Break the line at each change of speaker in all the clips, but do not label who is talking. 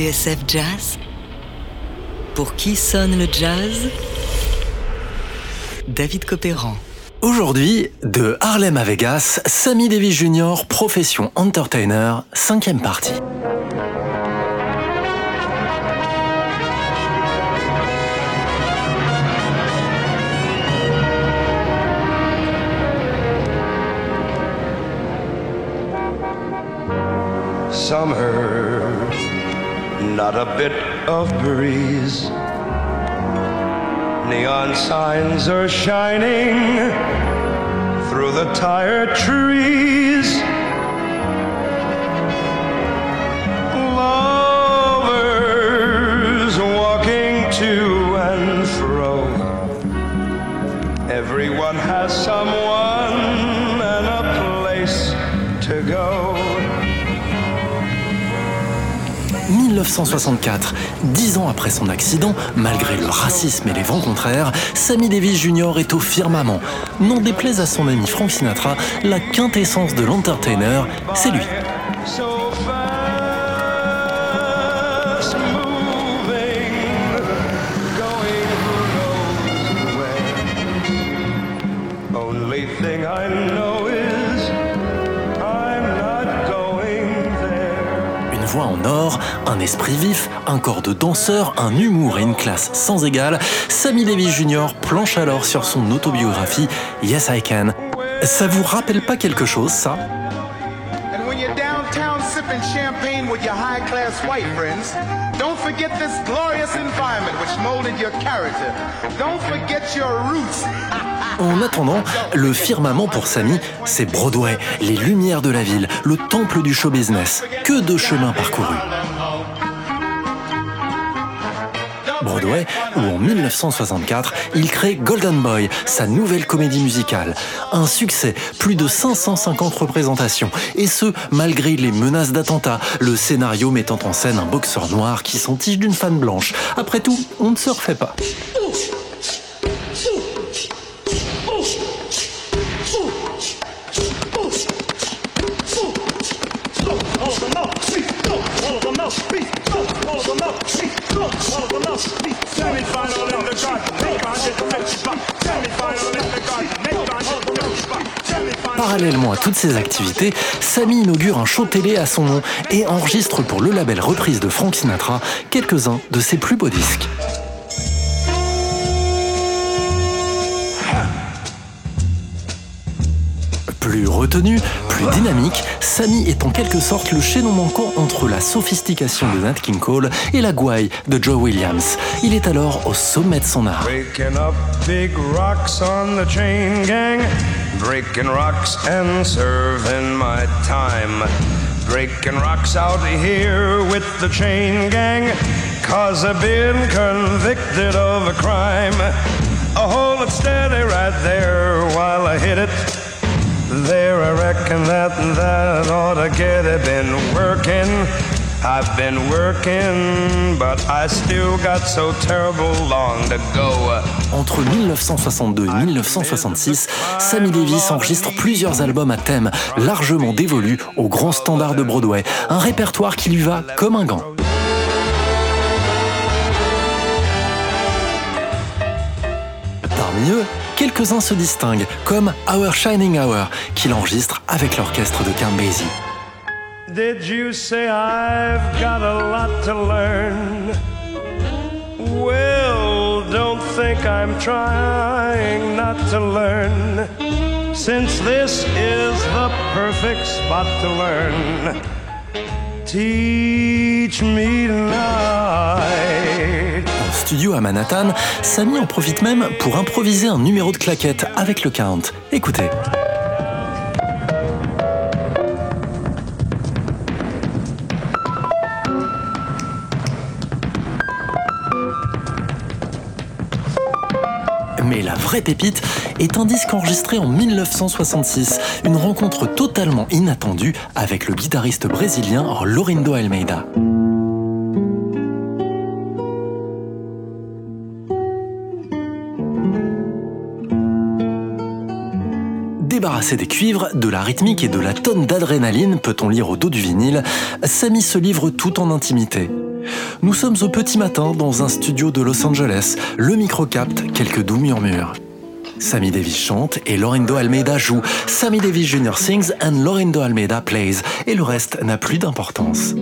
TSF Jazz Pour qui sonne le jazz? David Copéran.
Aujourd'hui, de Harlem à Vegas, Sammy Davis Jr., profession entertainer, cinquième partie.
Summer, not a bit of breeze. Neon signs are shining through the tired trees.
1964, dix ans après son accident, malgré le racisme et les vents contraires, Sammy Davis Jr. est au firmament. N'en déplaise à son ami Frank Sinatra, la quintessence de l'entertainer, c'est lui.
thing I know
voix en or, un esprit vif, un corps de danseur, un humour et une classe sans égale, Sammy Davis Jr. planche alors sur son autobiographie Yes I Can. Ça vous rappelle pas quelque chose, ça?
Don't forget this glorious environment which molded your character. Don't forget your roots.
En attendant, le firmament pour Sammy, c'est Broadway, les lumières de la ville, le temple du show business. Que de chemins parcourus. Broadway, où en 1964, il crée Golden Boy, sa nouvelle comédie musicale. Un succès, plus de 550 représentations, et ce, malgré les menaces d'attentats, le scénario mettant en scène un boxeur noir qui s'en tige d'une fan blanche. Après tout, on ne se refait pas. Parallèlement à toutes ces activités, Sammy inaugure un show télé à son nom et enregistre pour le label reprise de Frank Sinatra quelques-uns de ses plus beaux disques. Plus dynamique, Sammy est en quelque sorte le chaînon manquant entre la sophistication de Nat King Cole et la gouaille de Joe Williams. Il est alors au sommet de son art.
Breaking rocks and serving my time. Breaking rocks out here with the chain gang. Cause I've been convicted of a crime. I hold it steady right there while I hit it. There, I reckon that that ought to get it. Been working, I've been working, but I still got so terrible long to go.
Entre 1962 et 1966, Sammy Davis enregistre plusieurs albums à thème, largement dévolus aux grands standards de Broadway, un répertoire qui lui va comme un gant. Parmi eux, quelques-uns se distinguent, comme Our Shining Hour, qu'il enregistre avec l'orchestre de Basie.
Did you say I've got a lot to learn? Well, don't think I'm trying not to learn. Since this is the perfect spot to learn. Teach me tonight.
À Manhattan, Sammy en profite même pour improviser un numéro de claquette avec le Count. Écoutez. Mais la vraie pépite est un disque enregistré en 1966, une rencontre totalement inattendue avec le guitariste brésilien Lorindo Almeida. Débarrassé des cuivres, de la rythmique et de la tonne d'adrénaline, peut-on lire au dos du vinyle, Sammy se livre tout en intimité. Nous sommes au petit matin dans un studio de Los Angeles. Le micro capte quelques doux murmures. Sammy Davis chante et Lorindo Almeida joue. Sammy Davis Jr. sings and Lorindo Almeida plays. Et le reste n'a plus d'importance.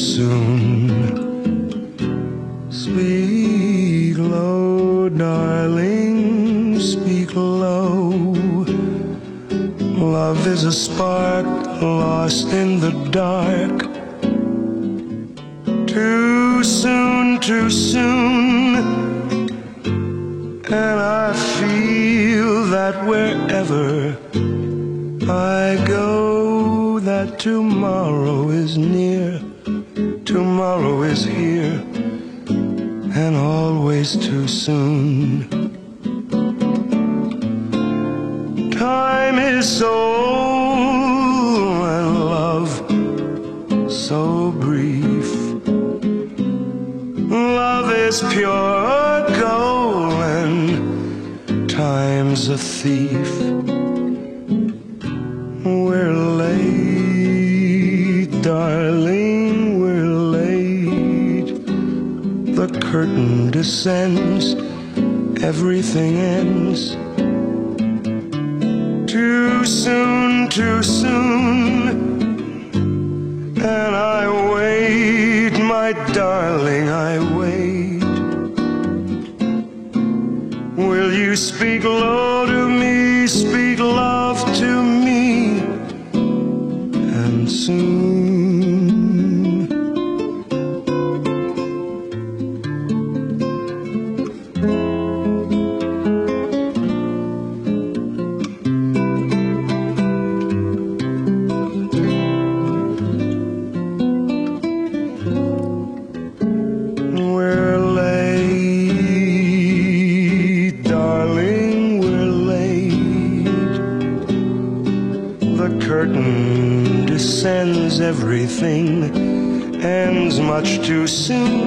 Soon. Speak low, darling, speak low. Love is a spark lost in the dark. Too soon, too soon. And I feel that wherever I go, that tomorrow is near, tomorrow is here and always too soon. Time is so and love so brief. Love is pure gold and time's a thief. Descends, everything ends. Too soon, too soon. And I wait, my darling, I wait. Will you speak low much too soon.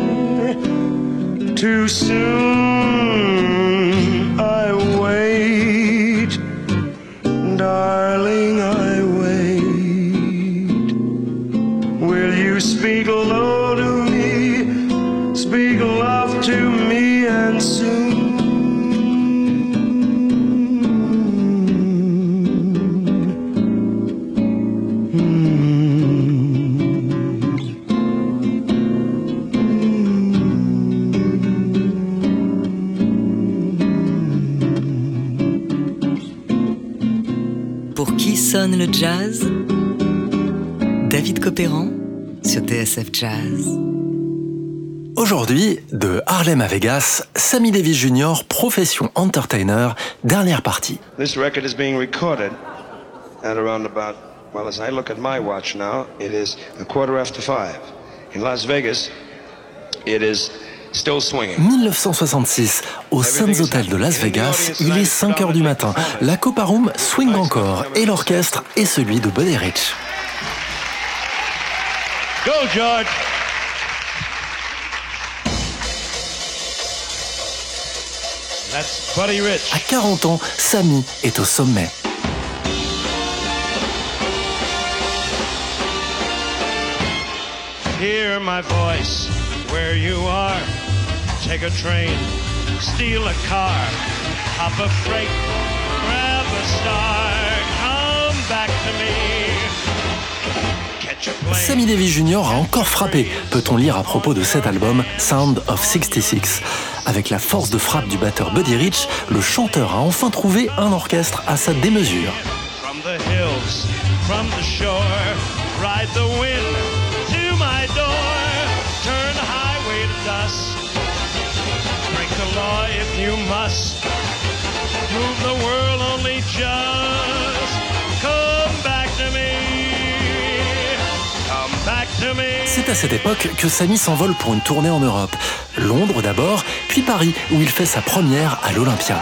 Jazz David Copéran sur TSF Jazz.
Aujourd'hui, de Harlem à Vegas, Sammy Davis Jr., profession entertainer, dernière partie.
This record is being recorded at around about, well, as I look at my watch now, it is a quarter after five. In Las Vegas, it is
1966, au Suns Hotel de Las Vegas, il est 5 heures du matin. La Copa Room swing encore et l'orchestre est celui de Buddy Rich.
Go George. That's Buddy Rich.
À 40 ans, Sammy est au sommet.
Hear my voice where you are. Take a train, steal a car, hop a freight, grab a star, come back to me.
Sammy Davis Jr. a encore frappé, peut-on lire à propos de cet album Sound of 66. Avec la force de frappe du batteur Buddy Rich, le chanteur a enfin trouvé un orchestre à sa démesure. From the hills, from the shore, ride the wind to my door, turn highway to
dust.
C'est à cette époque que Samy s'envole pour une tournée en Europe. Londres d'abord, puis Paris, où il fait sa première à l'Olympia.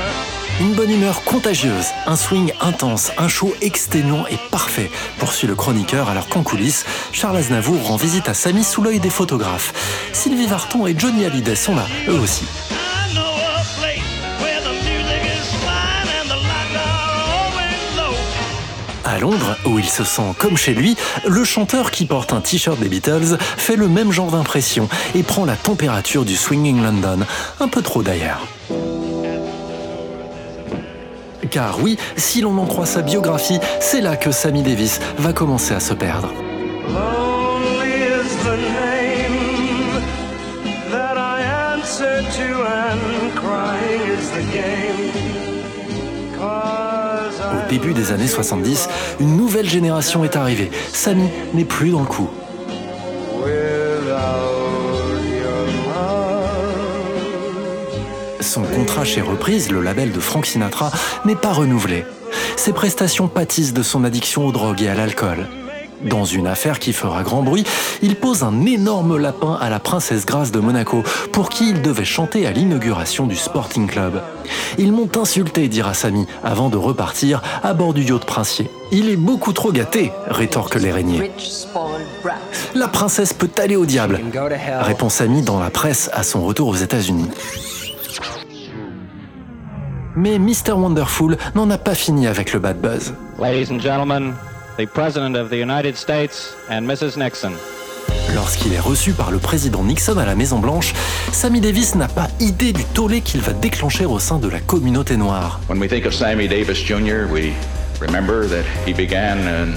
Une bonne humeur contagieuse, un swing intense, un show exténuant et parfait, poursuit le chroniqueur alors qu'en coulisses, Charles Aznavour rend visite à Samy sous l'œil des photographes. Sylvie Varton et Johnny Hallyday sont là, eux aussi. À Londres, où il se sent comme chez lui, le chanteur qui porte un t-shirt des Beatles fait le même genre d'impression et prend la température du swinging London, un peu trop d'ailleurs. Car oui, si l'on en croit sa biographie, c'est là que Sammy Davis va commencer à se perdre. Au début des années 70, une nouvelle génération est arrivée. Sammy n'est plus dans le coup. Son contrat chez Reprise, le label de Frank Sinatra, n'est pas renouvelé. Ses prestations pâtissent de son addiction aux drogues et à l'alcool. Dans une affaire qui fera grand bruit, il pose un énorme lapin à la princesse Grace de Monaco, pour qui il devait chanter à l'inauguration du Sporting Club. Ils m'ont insulté, dira Samy, avant de repartir à bord du yacht princier. Il est beaucoup trop gâté, rétorque
brat.
La princesse peut aller au diable, répond Samy dans la presse à son retour aux États-Unis. Mais Mr. Wonderful n'en a pas fini avec le bad buzz.
Ladies and gentlemen, the President of the United States and Mrs. Nixon.
Lorsqu'il est reçu par le président Nixon à la Maison-Blanche, Sammy Davis n'a pas idée du tollé qu'il va déclencher au sein de la communauté noire.
When we think of Sammy Davis Jr., we remember that he began in,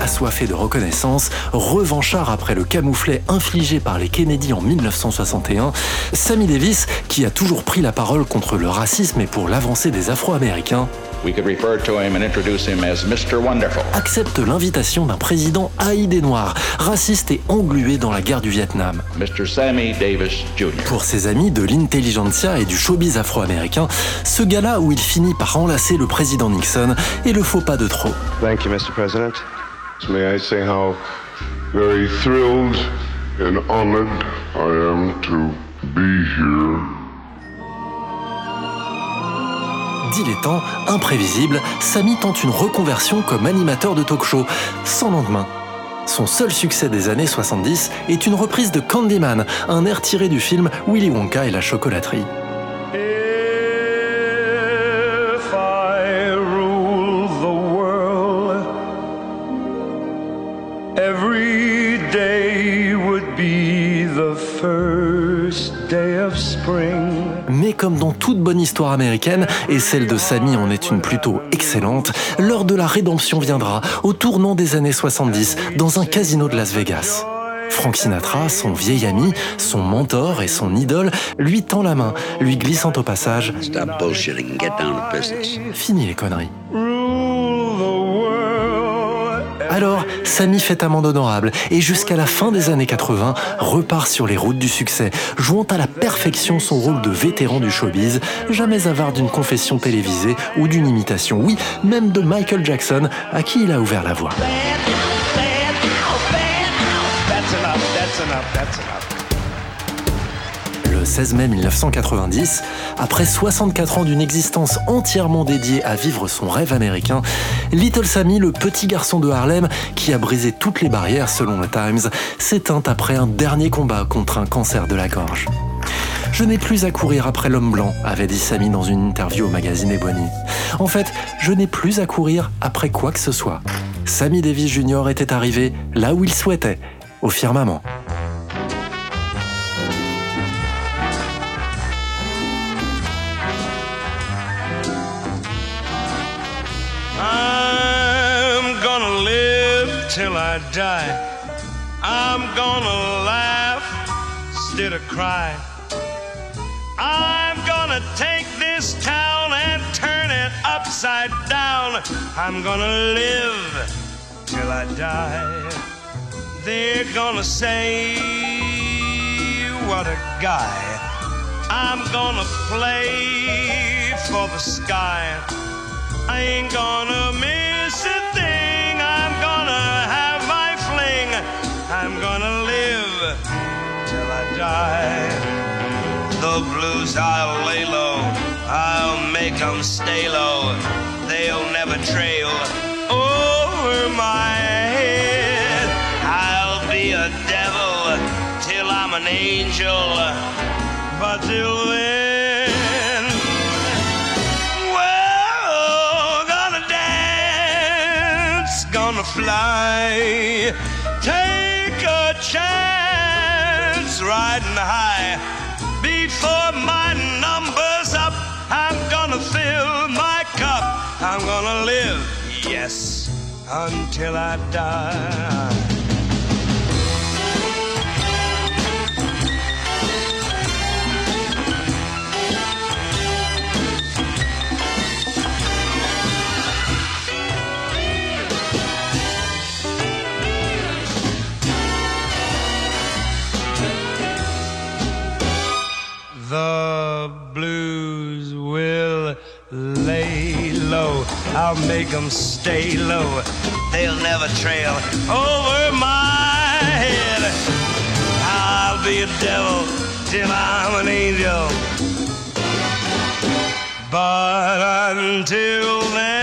Assoiffé de reconnaissance, revanchard après le camouflet infligé par les Kennedy en 1961, Sammy Davis, qui a toujours pris la parole contre le racisme et pour l'avancée des Afro-Américains,
We could refer to him and introduce him as Mr. Wonderful.
accepte l'invitation d'un président haï des Noirs, raciste et englué dans la guerre du Vietnam.
Mr. Sammy Davis Jr.
Pour ses amis de l'intelligentsia et du showbiz afro-américain, ce gala où il finit par enlacer le président Nixon est le faux pas de trop.
Thank you, Mr. President. May I say how very thrilled and honored I am to be here.
Dilettant, imprévisible, Samy tente une reconversion comme animateur de talk-show, sans lendemain. Son seul succès des années 70 est une reprise de Candyman, un air tiré du film Willy Wonka et la chocolaterie. Toute bonne histoire américaine, et celle de Sammy en est une plutôt excellente, l'heure de la rédemption viendra au tournant des années 70 dans un casino de Las Vegas. Frank Sinatra, son vieil ami, son mentor et son idole, lui tend la main, lui glissant au passage
Stop bullshitting and get down to business.
Fini les conneries. Alors, Sammy fait amende honorable et jusqu'à la fin des années 80 repart sur les routes du succès, jouant à la perfection son rôle de vétéran du showbiz, jamais avare d'une confession télévisée ou d'une imitation, oui, même de Michael Jackson, à qui il a ouvert la
enough.
Le 16 mai 1990, après 64 ans d'une existence entièrement dédiée à vivre son rêve américain, Little Sammy, le petit garçon de Harlem qui a brisé toutes les barrières selon le Times, s'éteint après un dernier combat contre un cancer de la gorge. Je n'ai plus à courir après l'homme blanc, avait dit Sammy dans une interview au magazine Ebony. En fait, je n'ai plus à courir après quoi que ce soit. Sammy Davis Jr. était arrivé là où il souhaitait, au firmament.
Till I die. I'm gonna laugh instead of cry. I'm gonna take this town and turn it upside down. I'm gonna live till I die. They're gonna say, What a guy. I'm gonna play for the sky. I ain't gonna miss die. The blues I'll lay low. I'll make 'em stay low. They'll never trail over my head. I'll be a devil till I'm an angel. But till then, well, gonna dance, gonna fly. Take a chance riding high. Before my number's up, I'm gonna fill my cup. I'm gonna live, yes, until I die. I'll make 'em stay low. They'll never trail over my head. I'll be a devil till I'm an angel. But until then,